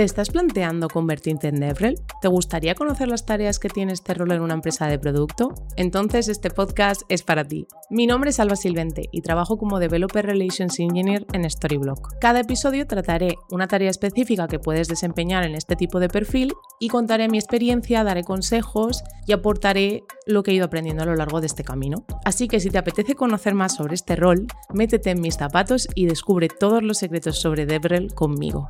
¿Te estás planteando convertirte en DevRel? ¿Te gustaría conocer las tareas que tiene este rol en una empresa de producto? Entonces este podcast es para ti. Mi nombre es Alba Silvente y trabajo como Developer Relations Engineer en Storyblock. Cada episodio trataré una tarea específica que puedes desempeñar en este tipo de perfil y contaré mi experiencia, daré consejos y aportaré lo que he ido aprendiendo a lo largo de este camino. Así que si te apetece conocer más sobre este rol, métete en mis zapatos y descubre todos los secretos sobre DevRel conmigo.